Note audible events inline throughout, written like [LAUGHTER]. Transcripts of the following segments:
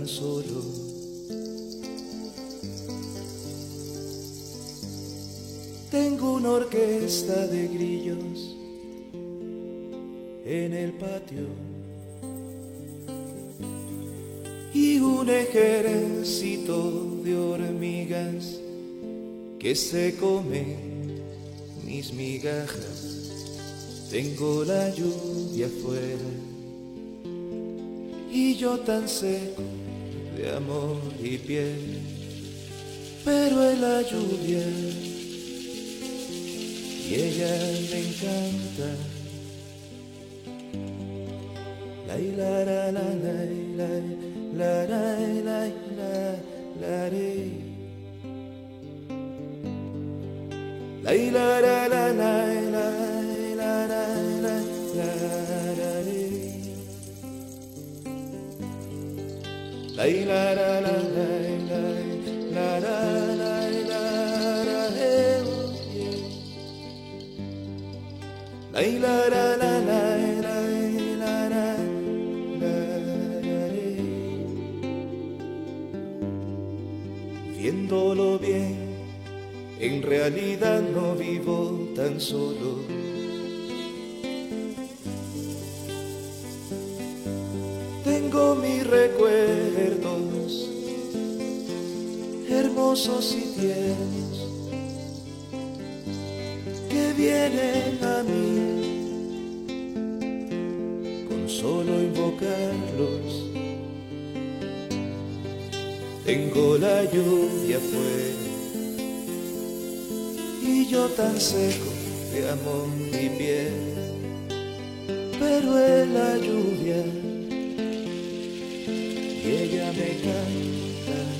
Tan solo. Tengo una orquesta de grillos en el patio y un ejército de hormigas que se comen mis migajas. Tengo la lluvia afuera y yo tan seco de amor y piel, pero en la lluvia y ella me encanta. La la la la la la la la la la la la la Viéndolo bien, en realidad no vivo tan solo. Tengo mis hermosos y tiernos que vienen a mí con solo invocarlos. Tengo la lluvia afuera y yo tan seco de amor y piel, pero en la lluvia y ella me canta.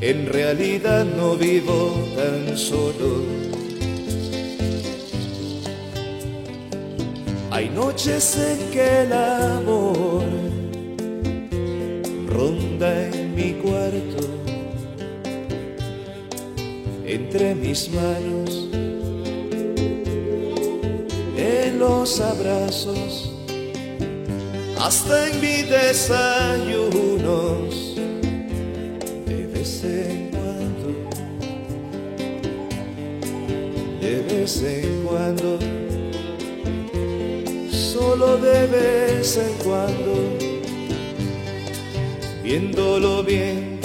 en realidad no vivo tan solo. Hay noches en que el amor ronda en mi cuarto, entre mis manos, en los abrazos, hasta en mis desayunos vez en cuando, solo de vez en cuando, viéndolo bien,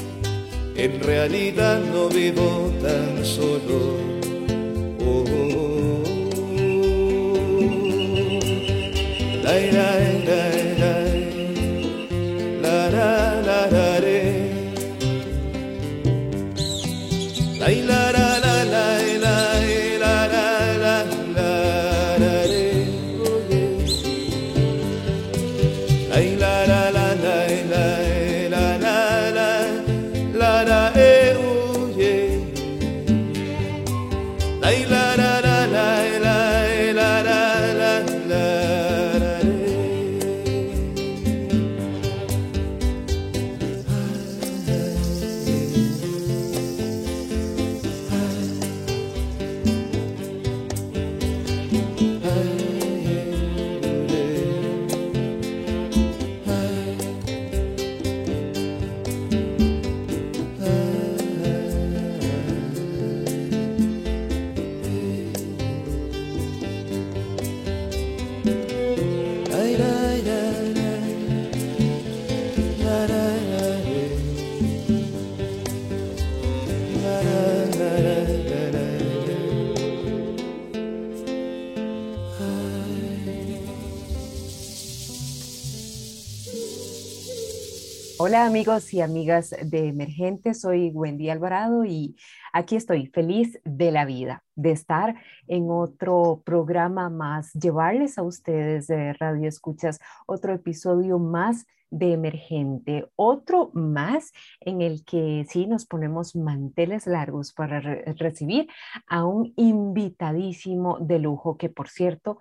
en realidad no vivo tan solo. Oh, oh, oh. La, Hola amigos y amigas de Emergente, soy Wendy Alvarado y aquí estoy feliz de la vida, de estar en otro programa más, llevarles a ustedes de Radio Escuchas otro episodio más de Emergente, otro más en el que sí nos ponemos manteles largos para recibir a un invitadísimo de lujo que por cierto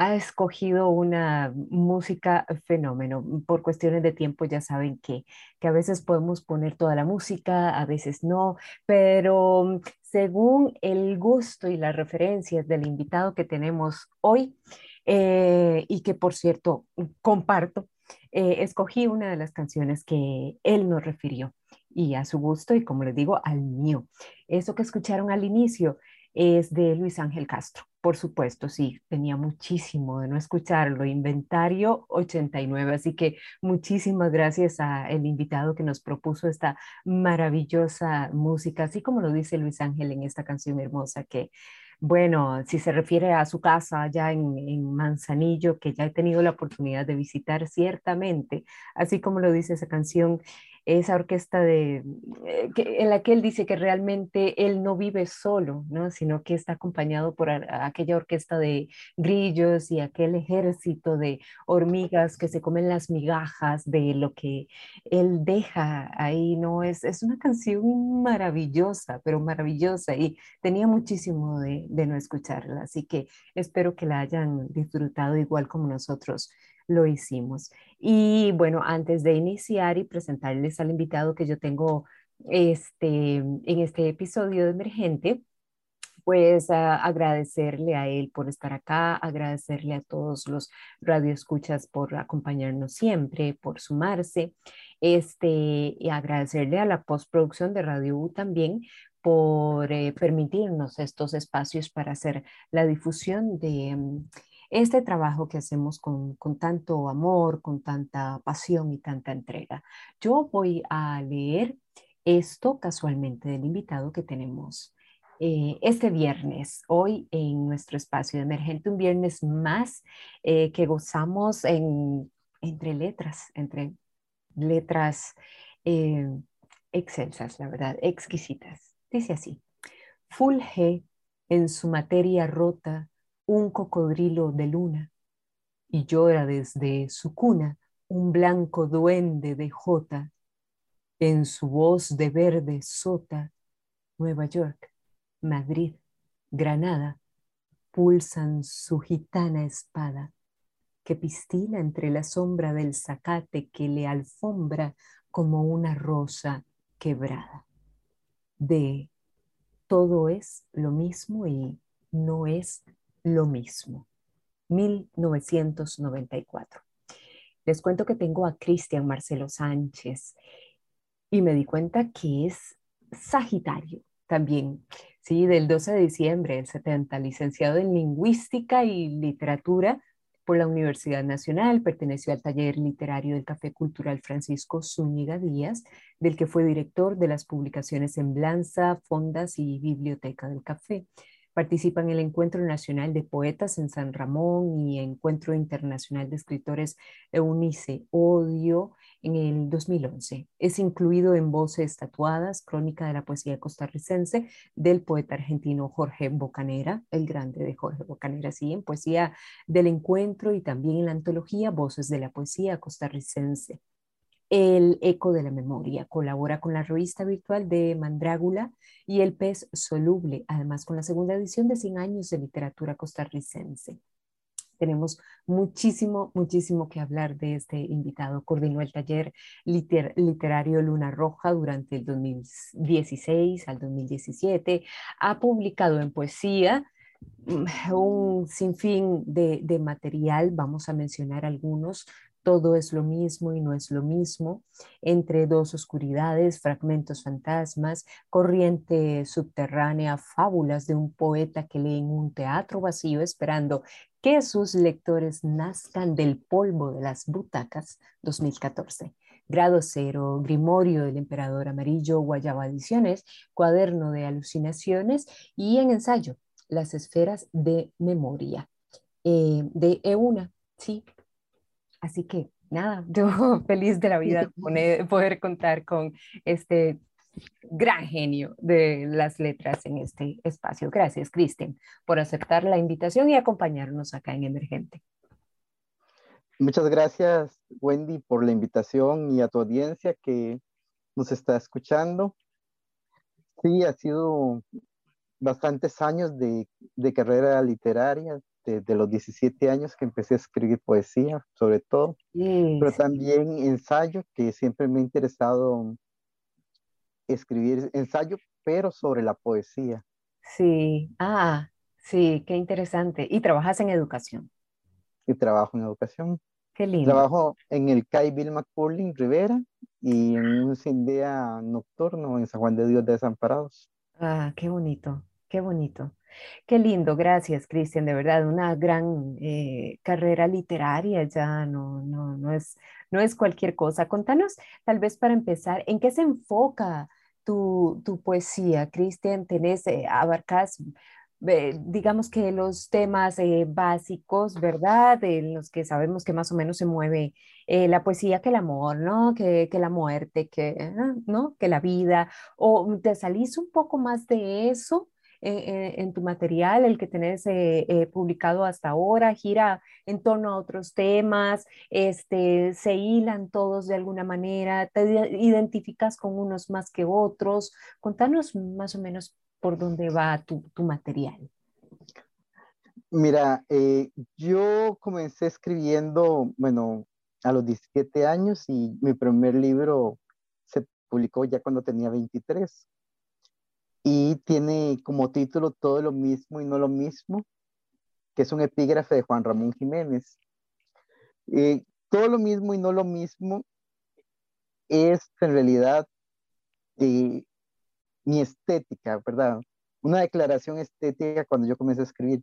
ha escogido una música fenómeno. Por cuestiones de tiempo ya saben que, que a veces podemos poner toda la música, a veces no, pero según el gusto y las referencias del invitado que tenemos hoy, eh, y que por cierto comparto, eh, escogí una de las canciones que él nos refirió y a su gusto y como les digo, al mío. Eso que escucharon al inicio es de Luis Ángel Castro. Por supuesto, sí, tenía muchísimo de no escucharlo. Inventario 89. Así que muchísimas gracias al invitado que nos propuso esta maravillosa música, así como lo dice Luis Ángel en esta canción hermosa que bueno, si se refiere a su casa allá en, en, Manzanillo, que ya he tenido la oportunidad de visitar ciertamente, así como lo dice esa canción, esa orquesta de, eh, en la que él dice que realmente él no vive solo, ¿no? sino que está acompañado por aquella orquesta de grillos y aquel ejército de hormigas que se comen las migajas de lo que él deja ahí, ¿no? Es, es una canción maravillosa, pero maravillosa y tenía muchísimo de, de no escucharla, así que espero que la hayan disfrutado igual como nosotros lo hicimos. Y bueno, antes de iniciar y presentarles al invitado que yo tengo este, en este episodio de Emergente, pues agradecerle a él por estar acá, agradecerle a todos los radioescuchas por acompañarnos siempre, por sumarse, este, y agradecerle a la postproducción de Radio U también por eh, permitirnos estos espacios para hacer la difusión de, mm, este trabajo que hacemos con, tanto amor, con tanta pasión y tanta entrega. Yo voy a leer esto casualmente del invitado que tenemos eh, este viernes, hoy en nuestro espacio de emergente, un viernes más eh, que gozamos en, entre letras, entre letras eh, excelsas, la verdad, exquisitas. Dice así, Fulge en su materia rota un cocodrilo de luna y llora desde su cuna un blanco duende de jota. En su voz de verde sota, Nueva York, Madrid, Granada, pulsan su gitana espada, que pistila entre la sombra del zacate que le alfombra como una rosa quebrada. De todo es lo mismo y no es lo mismo. 1994. Les cuento que tengo a Cristian Marcelo Sánchez y me di cuenta que es Sagitario también, sí, del 12 de diciembre del 70, licenciado en Lingüística y Literatura por la Universidad Nacional, perteneció al taller literario del Café Cultural Francisco Zúñiga Díaz, del que fue director de las publicaciones Semblanza, Fondas y Biblioteca del Café. Participa en el Encuentro Nacional de Poetas en San Ramón y Encuentro Internacional de Escritores Eunice Odio en el 2011. Es incluido en Voces Tatuadas, Crónica de la Poesía Costarricense del poeta argentino Jorge Bocanera, el grande de Jorge Bocanera, sí, en Poesía del Encuentro y también en la antología Voces de la Poesía Costarricense. El Eco de la Memoria colabora con la revista virtual de Mandrágula y El Pez Soluble, además con la segunda edición de 100 años de literatura costarricense. Tenemos muchísimo, muchísimo que hablar de este invitado. Coordinó el taller literario Luna Roja durante el 2016 al 2017. Ha publicado en poesía mm, un sinfín de, de material, vamos a mencionar algunos, todo es lo mismo y no es lo mismo, entre dos oscuridades, fragmentos fantasmas, corriente subterránea, fábulas de un poeta que lee en un teatro vacío esperando que sus lectores nazcan del polvo de las butacas 2014. Grado Cero, Grimorio del Emperador Amarillo, Guayaba Ediciones, Cuaderno de Alucinaciones y en ensayo, Las Esferas de Memoria, eh, de Euna, sí, Así que nada, yo [LAUGHS] feliz de la vida [LAUGHS] de poder contar con este gran genio de las letras en este espacio. Gracias, Cristian, por aceptar la invitación y acompañarnos acá en Emergente. Muchas gracias, Wendy, por la invitación y a tu audiencia que nos está escuchando. Sí, ha sido bastantes años de, de carrera literaria, desde los 17 años que empecé a escribir poesía, sobre todo, pero también ensayo, que siempre me ha interesado escribir ensayo, pero sobre la poesía. Sí, ah, sí, qué interesante. ¿Y trabajas en educación? Y trabajo en educación. Qué lindo. Trabajo en el CAI Bill McCurling Rivera y en un CINDEA nocturno en San Juan de Dios de Desamparados. Ah, qué bonito, qué bonito. Qué lindo, gracias, Cristian, de verdad, una gran eh, carrera literaria ya no, no, no, es, no es cualquier cosa. Contanos, tal vez para empezar, ¿en qué se enfoca tu, tu poesía, Cristian? ¿Tenés, eh, abarcas, eh, digamos que los temas eh, básicos, ¿verdad? En los que sabemos que más o menos se mueve la poesía, que el amor, ¿no? Que, que la muerte, que, ¿no? Que la vida, o te salís un poco más de eso en, tu material, el que tenés eh, eh, publicado hasta ahora, gira en torno a otros temas, este, se hilan todos de alguna manera, te identificas con unos más que otros. Contanos más o menos por dónde va tu, tu material. Mira, eh, yo comencé escribiendo, bueno, a los 17 años y mi primer libro se publicó ya cuando tenía 23 y tiene como título Todo lo mismo y no lo mismo, que es un epígrafe de Juan Ramón Jiménez. Eh, todo lo mismo y no lo mismo es en realidad eh, mi estética, ¿verdad? Una declaración estética cuando yo comencé a escribir.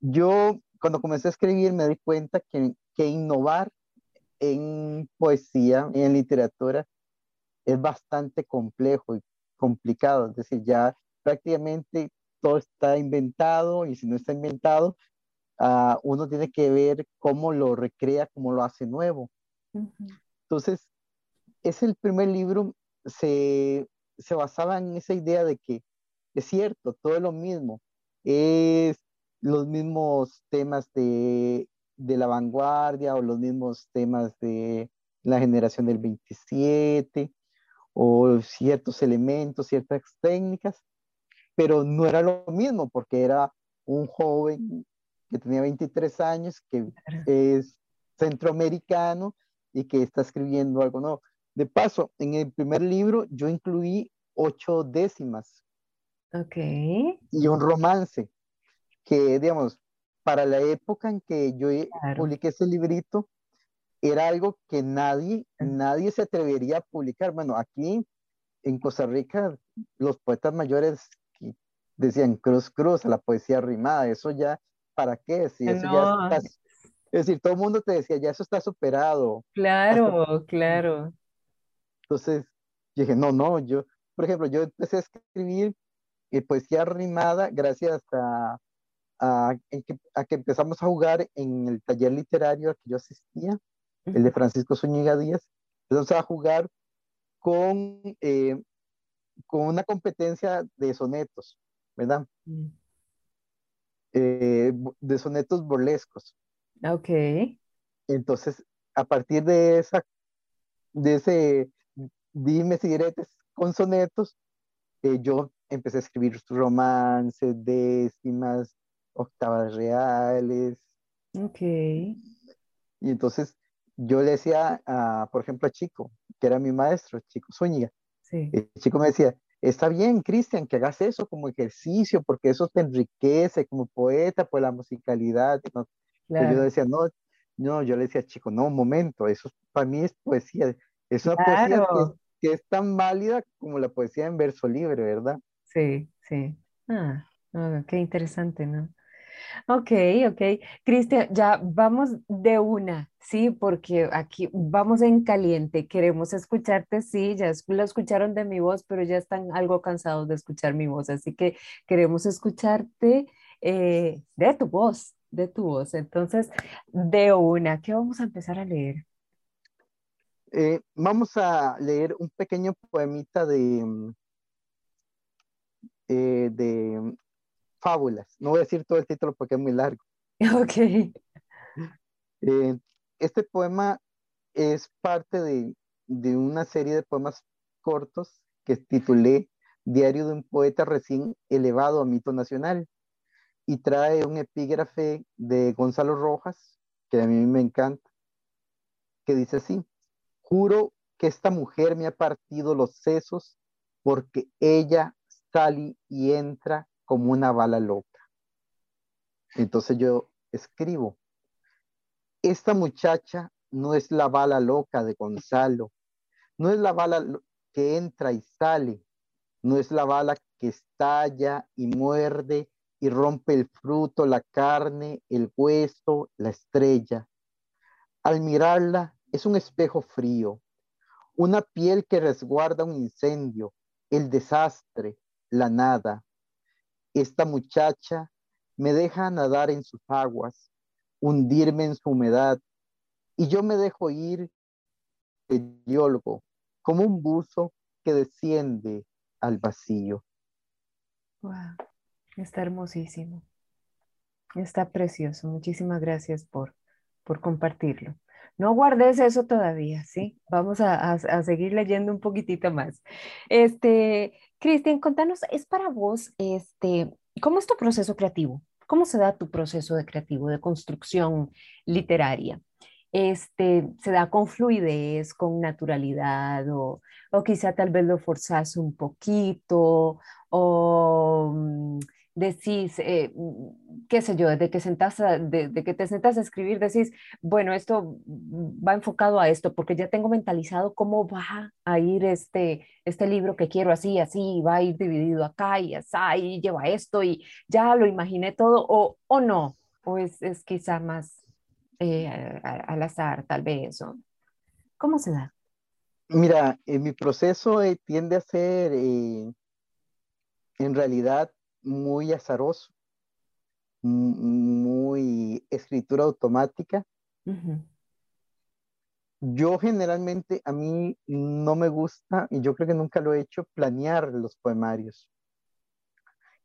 Yo cuando comencé a escribir me di cuenta que, que innovar en poesía y en literatura es bastante complejo y complicado, es decir, ya prácticamente todo está inventado y si no está inventado, uh, uno tiene que ver cómo lo recrea, cómo lo hace nuevo. Uh -huh. Entonces, es el primer libro, se, se basaba en esa idea de que es cierto, todo es lo mismo, es los mismos temas de, de la vanguardia o los mismos temas de la generación del 27, o ciertos elementos, ciertas técnicas, pero no era lo mismo porque era un joven que tenía 23 años, que es centroamericano y que está escribiendo algo nuevo. De paso, en el primer libro yo incluí ocho décimas. Ok. Y un romance, que digamos, para la época en que yo claro. publiqué ese librito, era algo que nadie, nadie se atrevería a publicar. Bueno, aquí en Costa Rica, los poetas mayores decían cruz, cruz a la poesía rimada, eso ya, ¿para qué? Si eso no. ya está, es decir, todo el mundo te decía, ya eso está superado. Claro, Hasta, claro. Entonces, yo dije, no, no, yo, por ejemplo, yo empecé a escribir eh, poesía rimada gracias a, a, que, a que empezamos a jugar en el taller literario al que yo asistía el de Francisco Zúñiga Díaz, empezamos a jugar con, eh, con una competencia de sonetos, ¿verdad? Mm. Eh, de sonetos burlescos. Ok. Entonces, a partir de esa, de ese dime si diretes con sonetos, eh, yo empecé a escribir romances, décimas, octavas reales. Ok. Y entonces yo le decía, a, por ejemplo, a Chico, que era mi maestro, Chico Zúñiga, sí. el Chico me decía, está bien, Cristian, que hagas eso como ejercicio, porque eso te enriquece como poeta, por la musicalidad. ¿no? Claro. Yo decía, no, no, yo le decía, Chico, no, un momento, eso para mí es poesía, es una claro. poesía que, que, es tan válida como la poesía en verso libre, ¿verdad? Sí, sí. Ah, oh, qué interesante, ¿no? Ok, ok. Cristian, ya vamos de una, ¿sí? Porque aquí vamos en caliente. Queremos escucharte, sí, ya lo escucharon de mi voz, pero ya están algo cansados de escuchar mi voz, así que queremos escucharte eh, de tu voz, de tu voz. Entonces, de una, ¿qué vamos a empezar a leer? Eh, vamos a leer un pequeño poemita de, mm, eh, de fábulas. No voy a decir todo el título porque es muy largo. [LAUGHS] Ok. Eh, este poema es parte de, de una serie de poemas cortos que titulé Diario de un poeta recién elevado a mito nacional y trae un epígrafe de Gonzalo Rojas, que a mí me encanta, que dice así, juro que esta mujer me ha partido los sesos porque ella sale y entra como una bala loca. Entonces yo escribo, esta muchacha no es la bala loca de Gonzalo, no es la bala que entra y sale, no es la bala que estalla y muerde y rompe el fruto, la carne, el hueso, la estrella. Al mirarla es un espejo frío, una piel que resguarda un incendio, el desastre, la nada. Esta muchacha me deja nadar en sus aguas, hundirme en su humedad, y yo me dejo ir el diólogo, como un buzo que desciende al vacío. Wow, está hermosísimo. Está precioso. Muchísimas gracias por, por compartirlo. No guardes eso todavía, ¿sí? Vamos a, a, seguir leyendo un poquitito más. Este, Cristian, contanos, ¿es para vos, este, cómo es tu proceso creativo? ¿Cómo se da tu proceso de creativo, de construcción literaria? este, se da con fluidez, con naturalidad, o, o quizá tal vez lo forzas un poquito, o mm, decís, eh, qué sé yo, desde que, sentas de, que te sentas a escribir, decís, bueno, esto va enfocado a esto, porque ya tengo mentalizado cómo va a ir este, este libro que quiero así, así, va a ir dividido acá y así, y lleva esto, y ya lo imaginé todo, o, o no, o es, es quizá más eh, al azar, tal vez? O, ¿Cómo se da? Mira, en mi proceso eh, tiende a ser eh, en realidad muy azaroso, muy escritura automática. Yo generalmente, a mí no me gusta, y yo creo que nunca lo he hecho, planear los poemarios.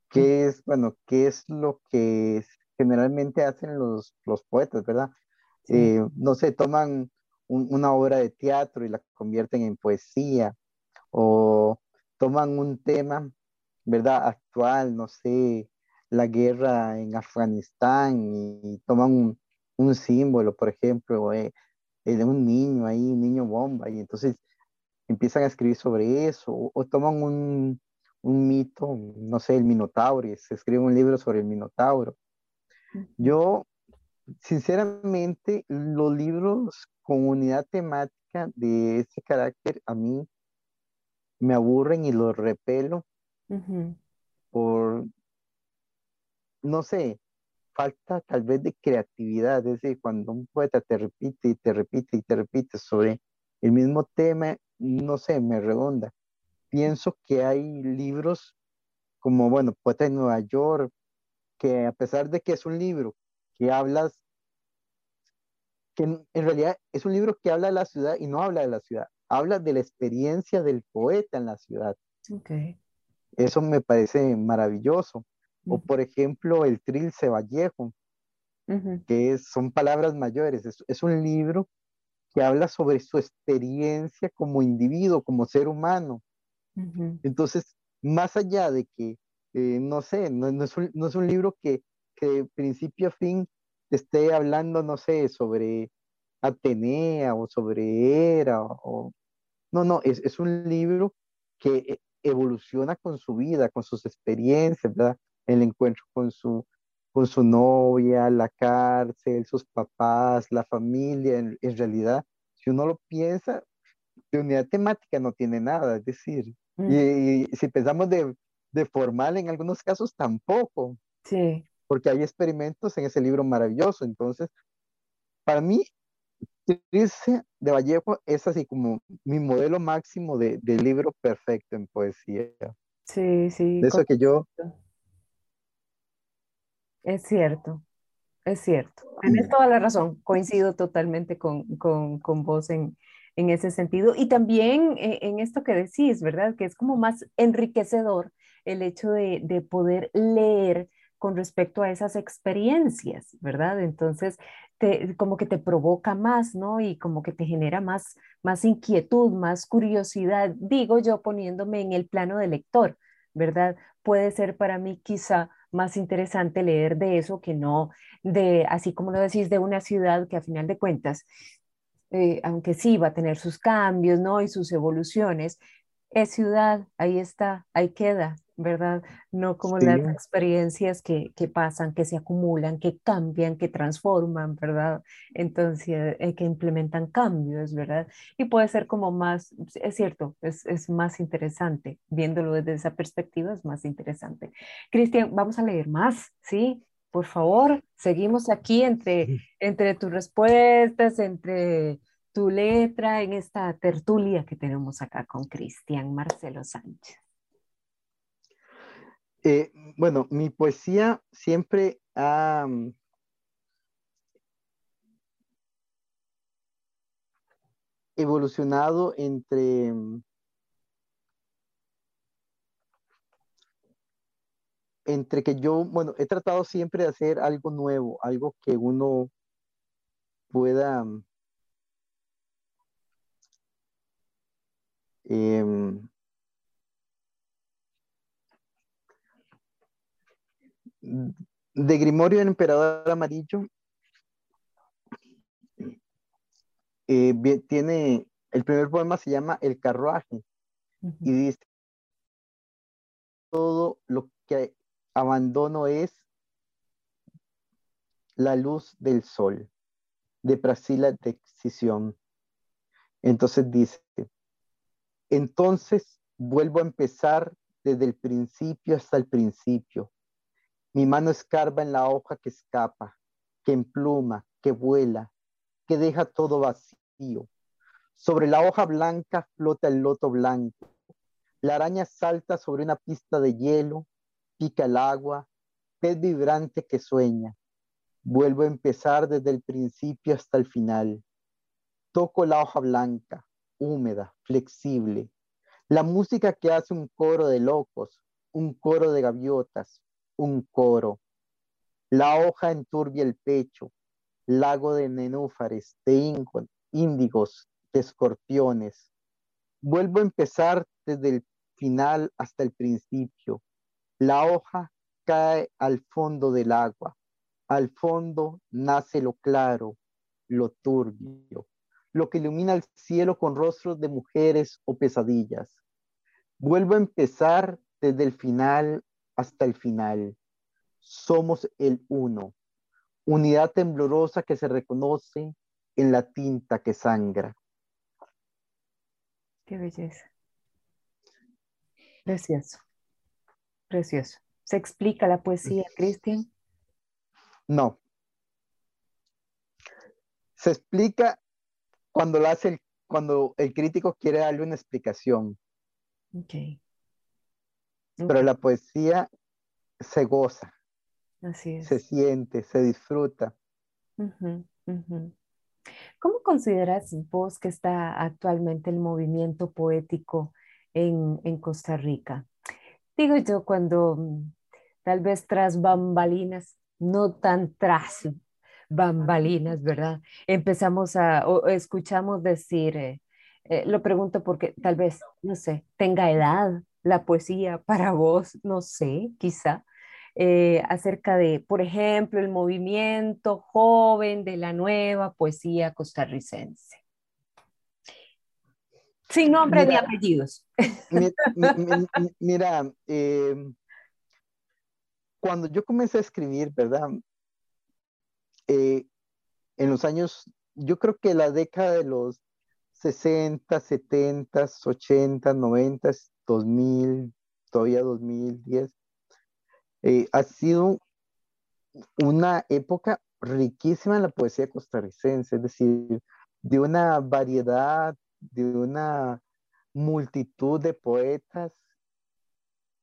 ¿Qué es, bueno, qué es lo que generalmente hacen los, los poetas, verdad? Eh, no sé, toman una obra de teatro y la convierten en poesía, o toman un tema, ¿verdad? Actual, no sé, la guerra en Afganistán y, toman un, símbolo, por ejemplo, eh, de un niño ahí, un niño bomba, y entonces empiezan a escribir sobre eso, o, toman un, un, mito, no sé, el Minotauro, y se escribe un libro sobre el Minotauro. Yo sinceramente, los libros con unidad temática de ese carácter a mí me aburren y los repelo por, no sé, falta tal vez de creatividad. Es decir, cuando un poeta te repite y te repite y te repite sobre el mismo tema, no sé, me redonda. Pienso que hay libros como, bueno, Poeta de Nueva York, que a pesar de que es un libro que hablas, que en, realidad es un libro que habla de la ciudad y no habla de la ciudad, habla de la experiencia del poeta en la ciudad. Okay. Eso me parece maravilloso. O por ejemplo, el Trilce Vallejo, que son palabras mayores. Es, un libro que habla sobre su experiencia como individuo, como ser humano. Entonces, más allá de que, eh, no sé, no, es un, no, es un, libro que que principio a fin te esté hablando, no sé, sobre Atenea o sobre Hera o... No, no, es, es un libro que e, evoluciona con su vida, con sus experiencias, ¿verdad? El encuentro con su, con su novia, la cárcel, sus papás, la familia, en, realidad, si uno lo piensa, de unidad temática no tiene nada, es decir, mm. y, y, si pensamos de, de formal en algunos casos tampoco. Sí porque hay experimentos en ese libro maravilloso. Entonces, para mí, Trilce de Vallejo es así como mi modelo máximo de, libro perfecto en poesía. Sí, sí. De eso que yo... Es cierto, es cierto. Tienes toda la razón. Coincido totalmente con, con, con vos en, en ese sentido. Y también eh, en esto que decís, ¿verdad? Que es como más enriquecedor el hecho de, de poder leer con respecto a esas experiencias, ¿verdad? Entonces, te, como que te provoca más, ¿no? Y como que te genera más, más inquietud, más curiosidad, digo yo poniéndome en el plano de lector, ¿verdad? Puede ser para mí quizá más interesante leer de eso que no de, así como lo decís, de una ciudad que a final de cuentas, eh, aunque sí va a tener sus cambios, ¿no? Y sus evoluciones, es ciudad, ahí está, ahí queda, ¿verdad? No como las experiencias que, que, pasan, que se acumulan, que cambian, que transforman, ¿verdad? Entonces, eh, que implementan cambios, ¿verdad? Y puede ser como más, es cierto, es, es más interesante, viéndolo desde esa perspectiva es más interesante. Cristian, vamos a leer más, ¿sí? Por favor, seguimos aquí entre, entre tus respuestas, entre tu letra, en esta tertulia que tenemos acá con Cristian Marcelo Sánchez. Eh, bueno, mi poesía siempre ha mm, evolucionado entre mm, entre que yo, bueno, he tratado siempre de hacer algo nuevo, algo que uno pueda mm, de Grimorio del Emperador Amarillo, eh, tiene, el primer poema se llama El carruaje y dice, todo lo que abandono es la luz del sol, de Priscila de Excisión. Entonces dice, entonces vuelvo a empezar desde el principio hasta el principio, mi mano escarba en la hoja que escapa, que empluma, que vuela, que deja todo vacío. Sobre la hoja blanca flota el loto blanco. La araña salta sobre una pista de hielo, pica el agua, pez vibrante que sueña. Vuelvo a empezar desde el principio hasta el final. Toco la hoja blanca, húmeda, flexible. La música que hace un coro de locos, un coro de gaviotas, un coro. La hoja enturbia el pecho, lago de nenúfares, de índigos, de escorpiones. Vuelvo a empezar desde el final hasta el principio. La hoja cae al fondo del agua. Al fondo nace lo claro, lo turbio, lo que ilumina el cielo con rostros de mujeres o pesadillas. Vuelvo a empezar desde el final hasta el final. Somos el uno, unidad temblorosa que se reconoce en la tinta que sangra. Qué belleza. Precioso. Precioso. ¿Se explica la poesía, Cristian? No. Se explica cuando lo hace el, cuando el crítico quiere darle una explicación. Okay. Pero la poesía se goza. Así es. Se siente, se disfruta. ¿Cómo consideras vos que está actualmente el movimiento poético en, en Costa Rica? Digo yo, cuando mm, tal vez tras bambalinas, no tan tras bambalinas, ¿verdad? Empezamos a, o escuchamos decir, eh, eh, lo pregunto porque tal vez, no sé, tenga edad la poesía para vos, no sé, quizá, eh, acerca de, por ejemplo, el movimiento joven de la nueva poesía costarricense. Sin nombre ni apellidos. [LAUGHS] Mira, em, cuando yo comencé a escribir, ¿verdad? Eh, en los años, yo creo que la década de los 60, 70, 80, 90, 2000, todavía 2010, eh, ha sido una época riquísima en la poesía costarricense, es decir, de una variedad, de una multitud de poetas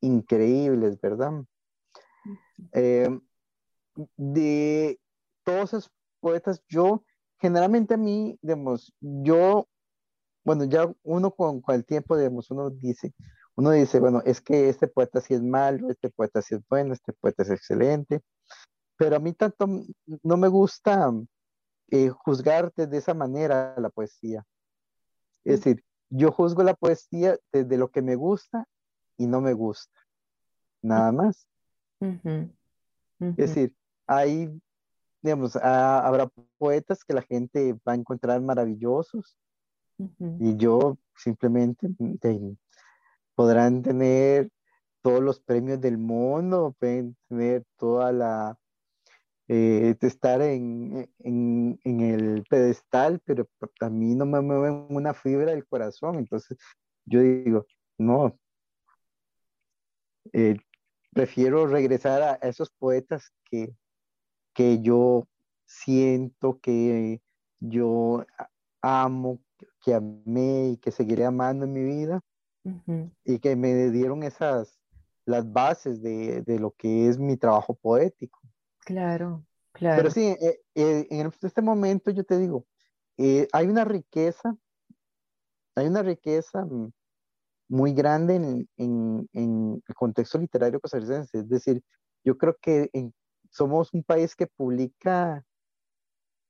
increíbles, ¿verdad? Eh, de todos esos poetas, yo generalmente a mí, digamos, yo bueno, ya uno con, con el tiempo, digamos, uno dice, uno dice, bueno, es que este poeta sí es malo, este poeta sí es bueno, este poeta es excelente, pero a mí tanto no me gusta eh, juzgar de esa manera la poesía. Es decir, yo juzgo la poesía desde lo que me gusta y no me gusta, nada más. Es decir, hay, digamos, habrá poetas que la gente va a encontrar maravillosos y yo simplemente podrán tener todos los premios del mundo, pueden tener toda la, eh, estar en, en, en, el pedestal, pero a mí no me mueven una fibra del corazón. Entonces, yo digo, no, eh, prefiero regresar a esos poetas que, que yo siento, que yo amo, que amé y que seguiré amando en mi vida y que me dieron esas, las bases de, de, lo que es mi trabajo poético. Claro, claro. Pero sí, eh, eh, en este momento yo te digo, eh, hay una riqueza, hay una riqueza mm, muy grande en, en, en el contexto literario costarricense. Es decir, yo creo que somos un país que publica,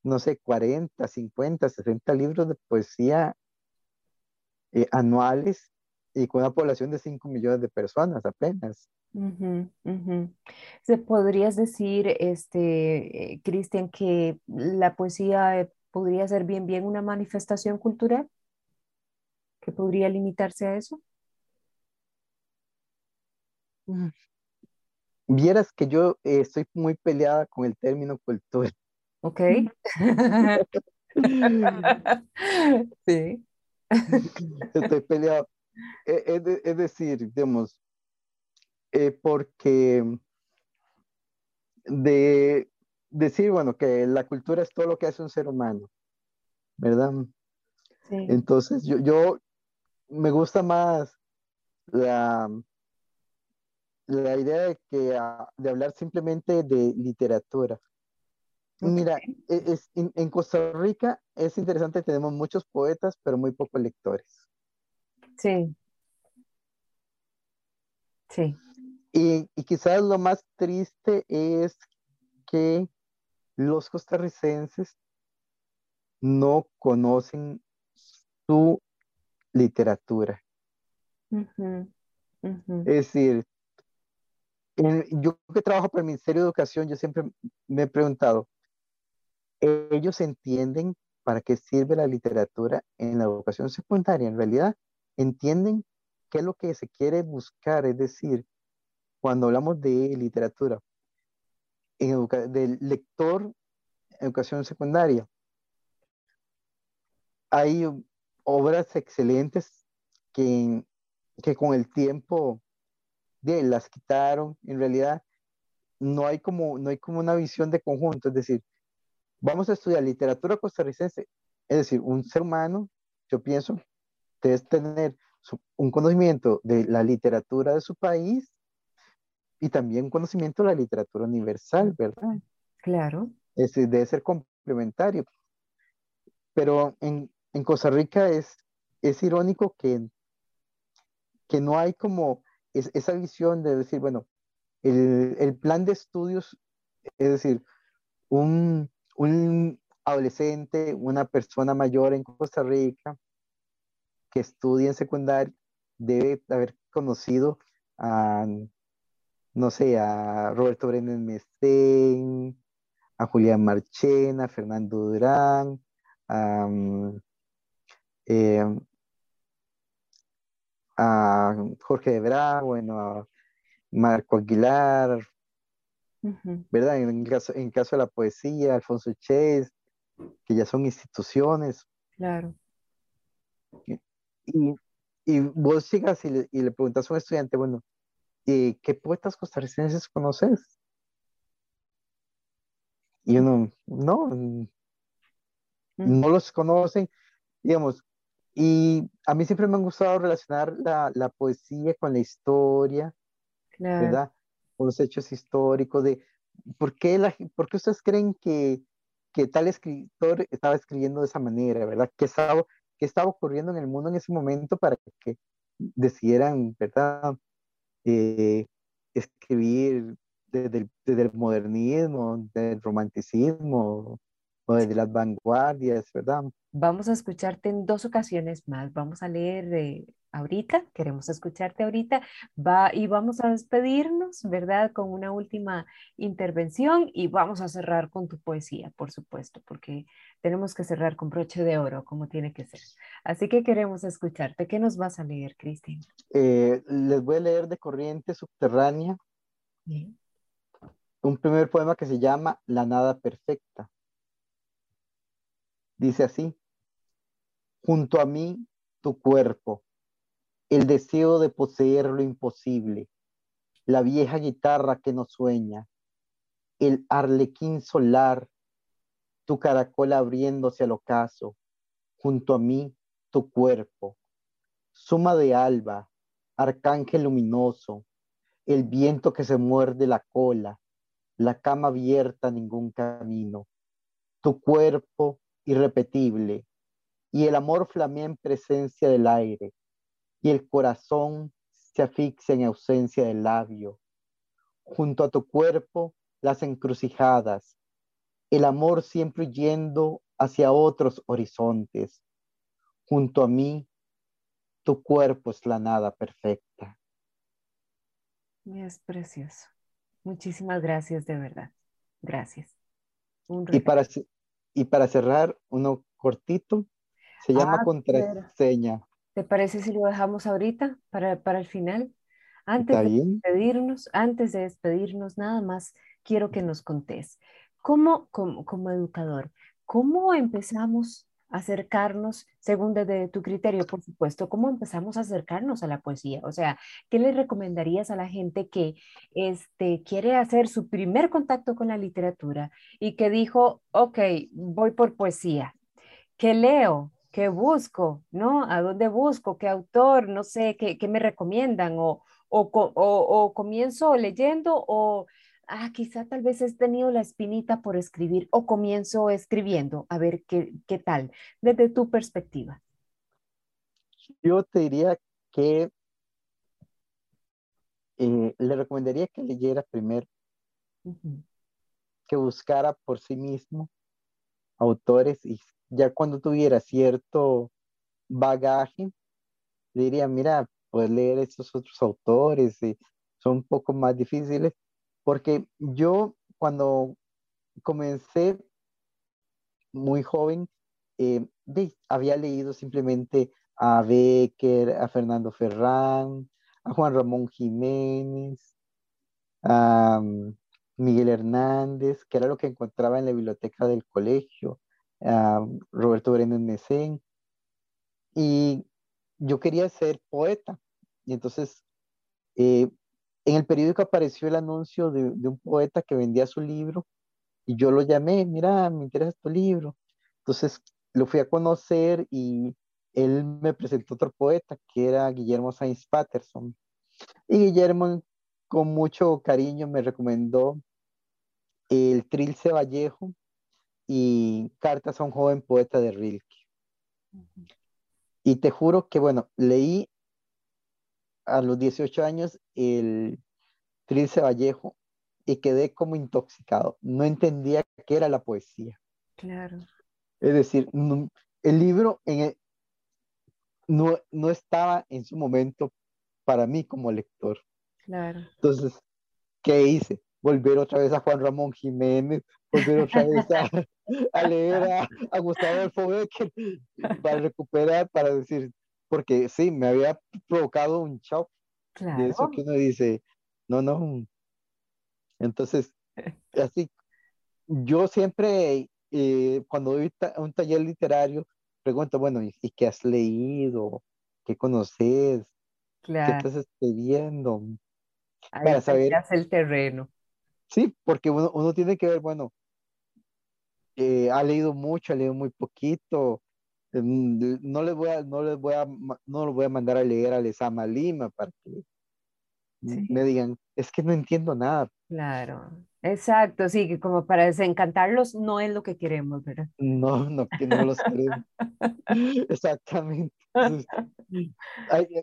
no sé, 40, 50, 60 libros de poesía eh, anuales y con una población de 5 millones de personas apenas. ¿Se podrías decir, este, eh, Cristian, que la poesía eh, podría ser bien bien una manifestación cultural? ¿Que podría limitarse a eso? Mm. Vieras que yo eh, estoy muy peleada con el término cultura. Ok. [LAUGHS] sí. [LAUGHS] Estoy peleado. Es, es decir, digamos, eh, porque de decir, bueno, que la cultura es todo lo que hace un ser humano, ¿verdad? Sí. Entonces, yo, yo me gusta más la, la idea de, que, ah, de hablar simplemente de literatura. Mira, e, es, en, en, Costa Rica es interesante, tenemos muchos poetas, pero muy pocos lectores. Sí. Sí. Y, y, quizás lo más triste es que los costarricenses no conocen su literatura. Uh -huh. Uh -huh. Es decir, en, yo que trabajo para el Ministerio de Educación, yo siempre me he preguntado, ¿ellos entienden para qué sirve la literatura en la educación secundaria? En realidad, entienden qué es lo que se quiere buscar, es decir, cuando hablamos de literatura, en del lector educación secundaria, hay obras excelentes que, que con el tiempo de, las quitaron. En realidad, no hay, como, no hay como una visión de conjunto, es decir, vamos a estudiar literatura costarricense, es decir, un ser humano, yo pienso, debe tener su, un conocimiento de la literatura de su país y también un conocimiento de la literatura universal, ¿verdad? Claro. Es, debe ser complementario. Pero en, en Costa Rica es, es irónico que, que no hay como es, esa visión de decir, bueno, el, el, plan de estudios, es decir, un, un adolescente, una persona mayor en Costa Rica que estudia en secundaria debe haber conocido a no sé, a Roberto Brennan Mestén, a Julián Marchena, a Fernando Durán, a, eh, a Jorge de bueno, a Marco Aguilar, uh -huh. ¿verdad? En el, caso, en el caso de la poesía, Alfonso Ches, que ya son instituciones. Claro. Y, y vos llegas y le, y le preguntas a un estudiante, bueno, ¿Y qué poetas costarricenses conoces? Y uno, no, mm. no los conocen, digamos. Y a mí siempre me ha gustado relacionar la, la poesía con la historia, claro. ¿verdad? Los hechos históricos de por qué, por qué ustedes creen que, que tal escritor estaba escribiendo de esa manera, ¿verdad? ¿Qué estaba, qué estaba ocurriendo en el mundo en ese momento para que decidieran, ¿verdad? Eh, escribir desde el, desde el, modernismo, del romanticismo o desde las vanguardias, ¿verdad? Vamos a escucharte en dos ocasiones más. Vamos a leer eh, ahorita, queremos escucharte ahorita, va, y vamos a despedirnos, ¿verdad? Con una última intervención y vamos a cerrar con tu poesía, por supuesto, porque tenemos que cerrar con broche de oro, como tiene que ser. Así que queremos escucharte. ¿Qué nos vas a leer, Cristian? Eh, les voy a leer de Corriente Subterránea. Un primer poema que se llama La Nada Perfecta. Dice así, junto a mí tu cuerpo, el deseo de poseer lo imposible, la vieja guitarra que no sueña, el arlequín solar, tu caracol abriéndose al ocaso, junto a mí tu cuerpo, suma de alba, arcángel luminoso, el viento que se muerde la cola, la cama abierta ningún camino, tu cuerpo irrepetible, y el amor flamea en presencia del aire, y el corazón se asfixia en ausencia del labio. Junto a tu cuerpo, las encrucijadas, el amor siempre yendo hacia otros horizontes. Junto a mí, tu cuerpo es la nada perfecta. Es precioso. Muchísimas gracias, de verdad. Gracias. y, para, y para cerrar, uno cortito, se llama ah, contraseña. ¿Te parece si lo dejamos ahorita para, para el final? Antes de despedirnos, antes de despedirnos, nada más quiero que nos contés. ¿Cómo, como, como educador, cómo empezamos acercarnos, según desde tu criterio, por supuesto, cómo empezamos a acercarnos a la poesía? O sea, ¿qué le recomendarías a la gente que este, quiere hacer su primer contacto con la literatura y que dijo, ok, voy por poesía? ¿Qué leo? ¿Qué busco? ¿No? ¿A dónde busco? ¿Qué autor? No sé, ¿qué, qué me recomiendan? O, o, o, comienzo leyendo o, ah, quizá tal vez he tenido la espinita por escribir o comienzo escribiendo. A ver qué, qué tal, desde tu perspectiva. Yo te diría que eh, le recomendaría que leyera primero, que buscara por sí mismo autores y ya cuando tuviera cierto bagaje, diría, mira, puedes leer estos otros autores, y son un poco más difíciles, porque yo cuando comencé muy joven, eh, había leído simplemente a Becker, a Fernando Ferrán, a Juan Ramón Jiménez, a mm, Miguel Hernández, que era lo que encontraba en la biblioteca del colegio, Roberto Brennan Mesén. Y yo quería ser poeta. Y entonces, eh, en el periódico apareció el anuncio de, un poeta que vendía su libro y yo lo llamé, mira, me interesa tu libro. Entonces lo fui a conocer y él me presentó otro poeta que era Guillermo Sainz Patterson. Y Guillermo con mucho cariño me recomendó el Trilce Vallejo y Cartas a un joven poeta de Rilke. Y te juro que, bueno, leí a los 18 años el Trilce Vallejo y quedé como intoxicado. No entendía qué era la poesía. Claro. Es decir, el libro en no, no estaba en su momento para mí como lector. Claro. Entonces, ¿qué hice? Volver otra vez a Juan Ramón Jiménez, volver otra vez a, [LAUGHS] leer a, Gustavo Adolfo Becker para recuperar, para decir, porque sí, me había provocado un shock de eso que uno dice, no, no. Entonces, [LAUGHS] así, yo siempre, eh, cuando doy un taller literario, pregunto, bueno, ¿y, qué has leído? ¿Qué conoces? ¿Qué estás escribiendo? para saber. el terreno. Sí, porque uno, uno tiene que ver, bueno, eh, ha leído mucho, ha leído muy poquito. No les voy a, no les voy a, no los voy a mandar a leer a Lesama Lima para que me digan, es que no entiendo nada. Claro. Exacto, sí, que como para desencantarlos no es lo que queremos, ¿verdad? No, no, que no los queremos. [LAUGHS] Exactamente.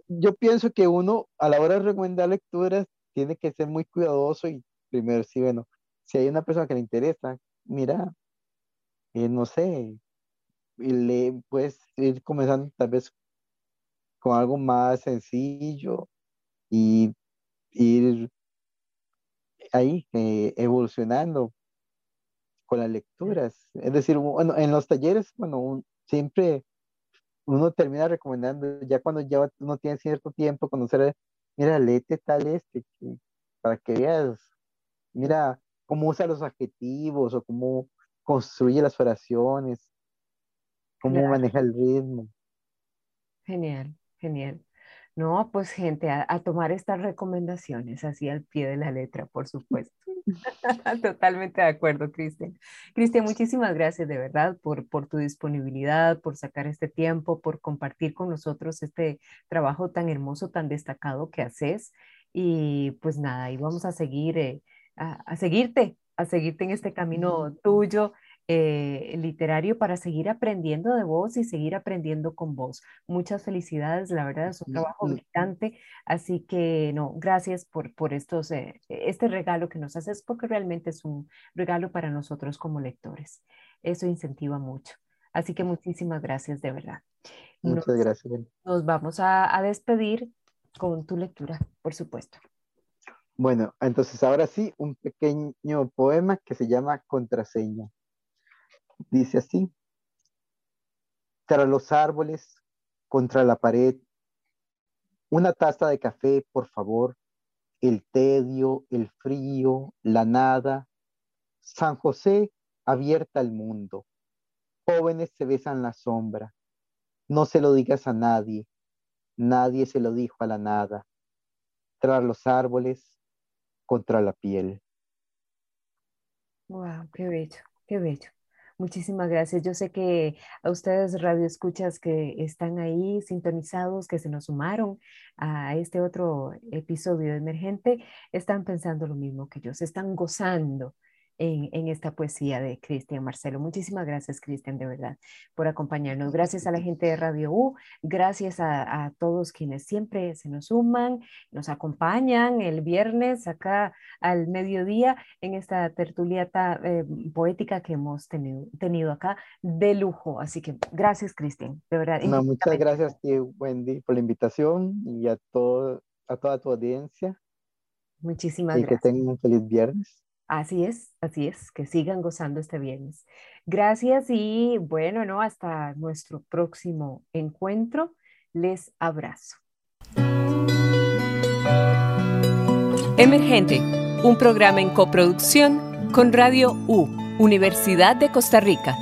yo pienso que uno a la hora de recomendar lecturas tiene que ser muy cuidadoso y primero, sí, bueno, si hay una persona que le interesa, mira, eh, no sé, y le puedes ir comenzando tal vez con algo más sencillo y ir ahí eh, evolucionando con las lecturas. Es decir, bueno, en los talleres, bueno, siempre uno termina recomendando, ya cuando ya uno tiene cierto tiempo, conocer, mira, léete tal este, para que veas, mira cómo usa los adjetivos o cómo construye las oraciones, cómo maneja el ritmo. Genial, genial. No, pues gente, a, tomar estas recomendaciones así al pie de la letra, por supuesto. [LAUGHS] [LAUGHS] Totalmente de acuerdo, Cristian. Cristian, muchísimas gracias de verdad por, por tu disponibilidad, por sacar este tiempo, por compartir con nosotros este trabajo tan hermoso, tan destacado que haces. Y pues nada, y vamos a seguir, eh, a seguirte, a seguirte en este camino tuyo eh, literario para seguir aprendiendo de vos y seguir aprendiendo con vos. Muchas felicidades, la verdad es un trabajo brillante, así que no, gracias por, por estos, eh, este regalo que nos haces, porque realmente es un regalo para nosotros como lectores. Eso incentiva mucho. Así que muchísimas gracias de verdad. Muchas gracias. Nos vamos a, a despedir con tu lectura, por supuesto. Bueno, entonces ahora sí, un pequeño poema que se llama Contraseña. Dice así, tras los árboles, contra la pared, una taza de café, por favor, el tedio, el frío, la nada, San José abierta al mundo, jóvenes se besan la sombra, no se lo digas a nadie, nadie se lo dijo a la nada, tras los árboles, contra la piel. Wow, qué bello, qué bello. Muchísimas gracias. Yo sé que a ustedes, radio escuchas que están ahí sintonizados, que se nos sumaron a este otro episodio Emergente, están pensando lo mismo que yo, se están gozando en, esta poesía de Cristian Marcelo. Muchísimas gracias, Cristian, de verdad, por acompañarnos. Gracias a la gente de Radio U, gracias a, todos quienes siempre se nos suman, nos acompañan el viernes acá al mediodía en esta tertulia eh, poética que hemos tenido, tenido acá de lujo. Así que gracias, Cristian, de verdad. muchas gracias, Wendy, por la invitación y a, todo, a toda tu audiencia. Muchísimas y gracias. que tengan un feliz viernes. Así es, así es, que sigan gozando este viernes. Gracias y bueno, no, hasta nuestro próximo encuentro. Les abrazo. Emergente, un programa en coproducción con Radio U, Universidad de Costa Rica.